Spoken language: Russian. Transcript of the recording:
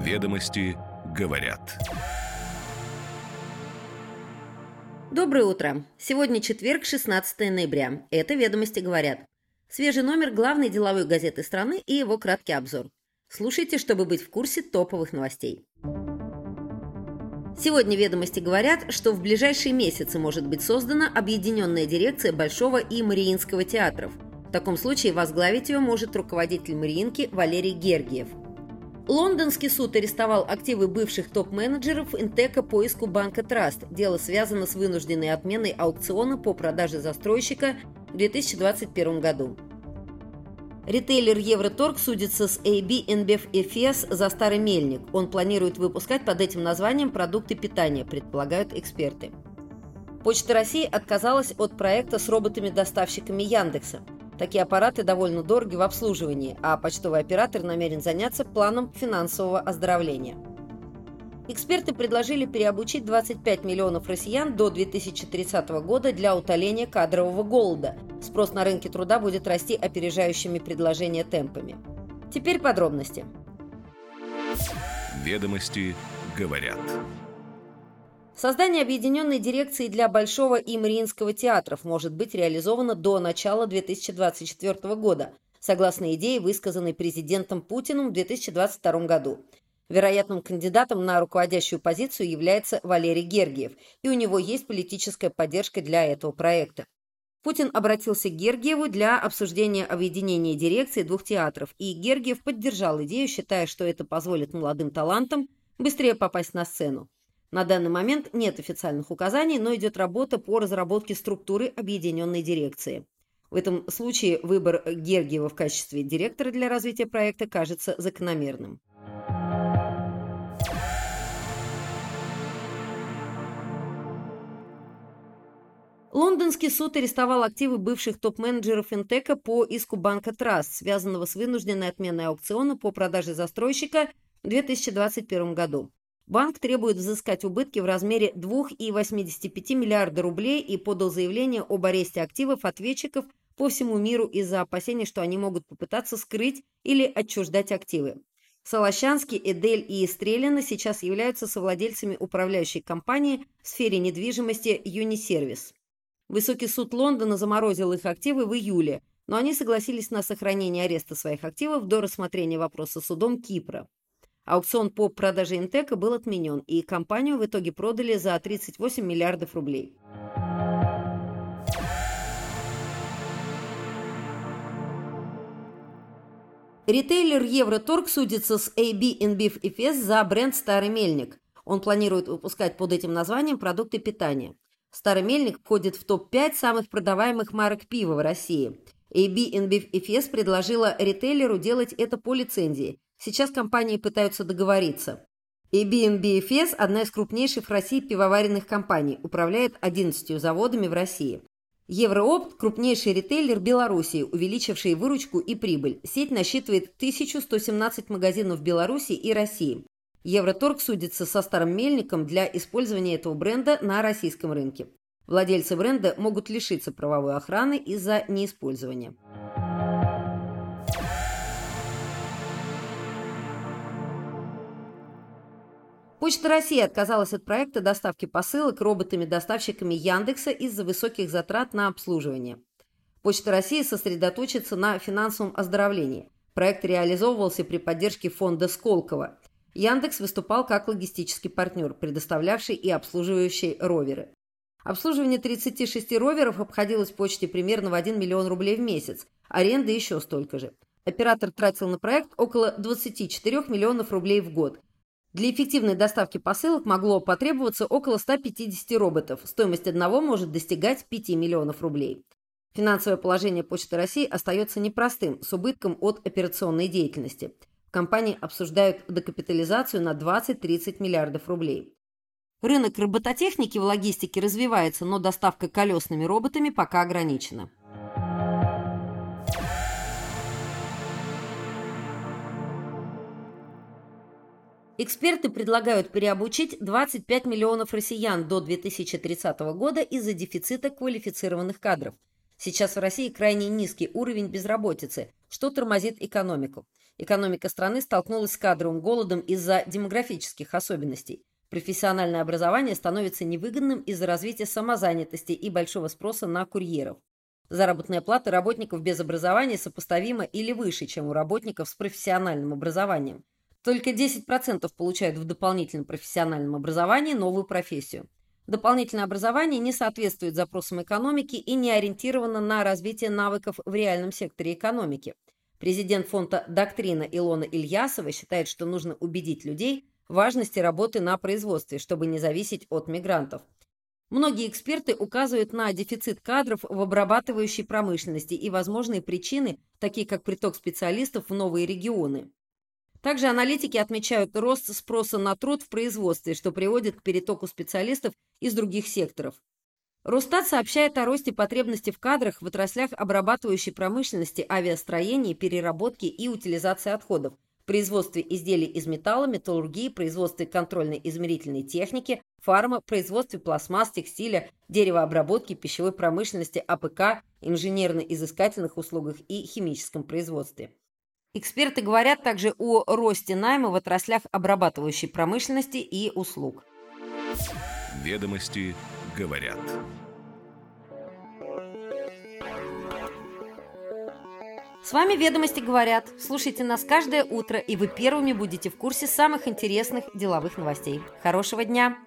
Ведомости говорят. Доброе утро. Сегодня четверг, 16 ноября. Это «Ведомости говорят». Свежий номер главной деловой газеты страны и его краткий обзор. Слушайте, чтобы быть в курсе топовых новостей. Сегодня «Ведомости» говорят, что в ближайшие месяцы может быть создана объединенная дирекция Большого и Мариинского театров. В таком случае возглавить ее может руководитель Мариинки Валерий Гергиев. Лондонский суд арестовал активы бывших топ-менеджеров Интека по иску банка Траст. Дело связано с вынужденной отменой аукциона по продаже застройщика в 2021 году. Ритейлер Евроторг судится с AB InBev EFS за старый мельник. Он планирует выпускать под этим названием продукты питания, предполагают эксперты. Почта России отказалась от проекта с роботами-доставщиками Яндекса. Такие аппараты довольно дороги в обслуживании, а почтовый оператор намерен заняться планом финансового оздоровления. Эксперты предложили переобучить 25 миллионов россиян до 2030 года для утоления кадрового голода. Спрос на рынке труда будет расти опережающими предложения темпами. Теперь подробности. Ведомости говорят. Создание объединенной дирекции для Большого и Мариинского театров может быть реализовано до начала 2024 года, согласно идее, высказанной президентом Путиным в 2022 году. Вероятным кандидатом на руководящую позицию является Валерий Гергиев, и у него есть политическая поддержка для этого проекта. Путин обратился к Гергиеву для обсуждения объединения дирекции двух театров, и Гергиев поддержал идею, считая, что это позволит молодым талантам быстрее попасть на сцену. На данный момент нет официальных указаний, но идет работа по разработке структуры объединенной дирекции. В этом случае выбор Гергиева в качестве директора для развития проекта кажется закономерным. Лондонский суд арестовал активы бывших топ-менеджеров Интека по иску банка Траст, связанного с вынужденной отменой аукциона по продаже застройщика в 2021 году. Банк требует взыскать убытки в размере 2,85 миллиарда рублей и подал заявление об аресте активов ответчиков по всему миру из-за опасений, что они могут попытаться скрыть или отчуждать активы. Солощанский, Эдель и Стрелина сейчас являются совладельцами управляющей компании в сфере недвижимости «Юнисервис». Высокий суд Лондона заморозил их активы в июле, но они согласились на сохранение ареста своих активов до рассмотрения вопроса судом Кипра. Аукцион по продаже Интека был отменен, и компанию в итоге продали за 38 миллиардов рублей. Ритейлер Евроторг судится с AB InBeef EFS за бренд «Старый мельник». Он планирует выпускать под этим названием продукты питания. Старый мельник входит в топ-5 самых продаваемых марок пива в России. AB InBev EFS предложила ритейлеру делать это по лицензии. Сейчас компании пытаются договориться. AB EFS – одна из крупнейших в России пивоваренных компаний, управляет 11 заводами в России. Евроопт – крупнейший ритейлер Беларуси, увеличивший выручку и прибыль. Сеть насчитывает 1117 магазинов в Беларуси и России. Евроторг судится со старым мельником для использования этого бренда на российском рынке. Владельцы бренда могут лишиться правовой охраны из-за неиспользования. Почта России отказалась от проекта доставки посылок роботами-доставщиками Яндекса из-за высоких затрат на обслуживание. Почта России сосредоточится на финансовом оздоровлении. Проект реализовывался при поддержке фонда Сколково. Яндекс выступал как логистический партнер, предоставлявший и обслуживающий роверы. Обслуживание 36 роверов обходилось почте примерно в 1 миллион рублей в месяц, аренда еще столько же. Оператор тратил на проект около 24 миллионов рублей в год. Для эффективной доставки посылок могло потребоваться около 150 роботов. Стоимость одного может достигать 5 миллионов рублей. Финансовое положение Почты России остается непростым, с убытком от операционной деятельности – в компании обсуждают докапитализацию на 20-30 миллиардов рублей. Рынок робототехники в логистике развивается, но доставка колесными роботами пока ограничена. Эксперты предлагают переобучить 25 миллионов россиян до 2030 года из-за дефицита квалифицированных кадров. Сейчас в России крайне низкий уровень безработицы, что тормозит экономику. Экономика страны столкнулась с кадровым голодом из-за демографических особенностей. Профессиональное образование становится невыгодным из-за развития самозанятости и большого спроса на курьеров. Заработная плата работников без образования сопоставима или выше, чем у работников с профессиональным образованием. Только 10% получают в дополнительном профессиональном образовании новую профессию. Дополнительное образование не соответствует запросам экономики и не ориентировано на развитие навыков в реальном секторе экономики. Президент фонда «Доктрина» Илона Ильясова считает, что нужно убедить людей важности работы на производстве, чтобы не зависеть от мигрантов. Многие эксперты указывают на дефицит кадров в обрабатывающей промышленности и возможные причины, такие как приток специалистов в новые регионы. Также аналитики отмечают рост спроса на труд в производстве, что приводит к перетоку специалистов из других секторов. Росстат сообщает о росте потребностей в кадрах в отраслях обрабатывающей промышленности, авиастроении, переработки и утилизации отходов, производстве изделий из металла, металлургии, производстве контрольной измерительной техники, фарма, производстве пластмасс, текстиля, деревообработки, пищевой промышленности, АПК, инженерно-изыскательных услугах и химическом производстве. Эксперты говорят также о росте найма в отраслях обрабатывающей промышленности и услуг. Ведомости говорят. С вами «Ведомости говорят». Слушайте нас каждое утро, и вы первыми будете в курсе самых интересных деловых новостей. Хорошего дня!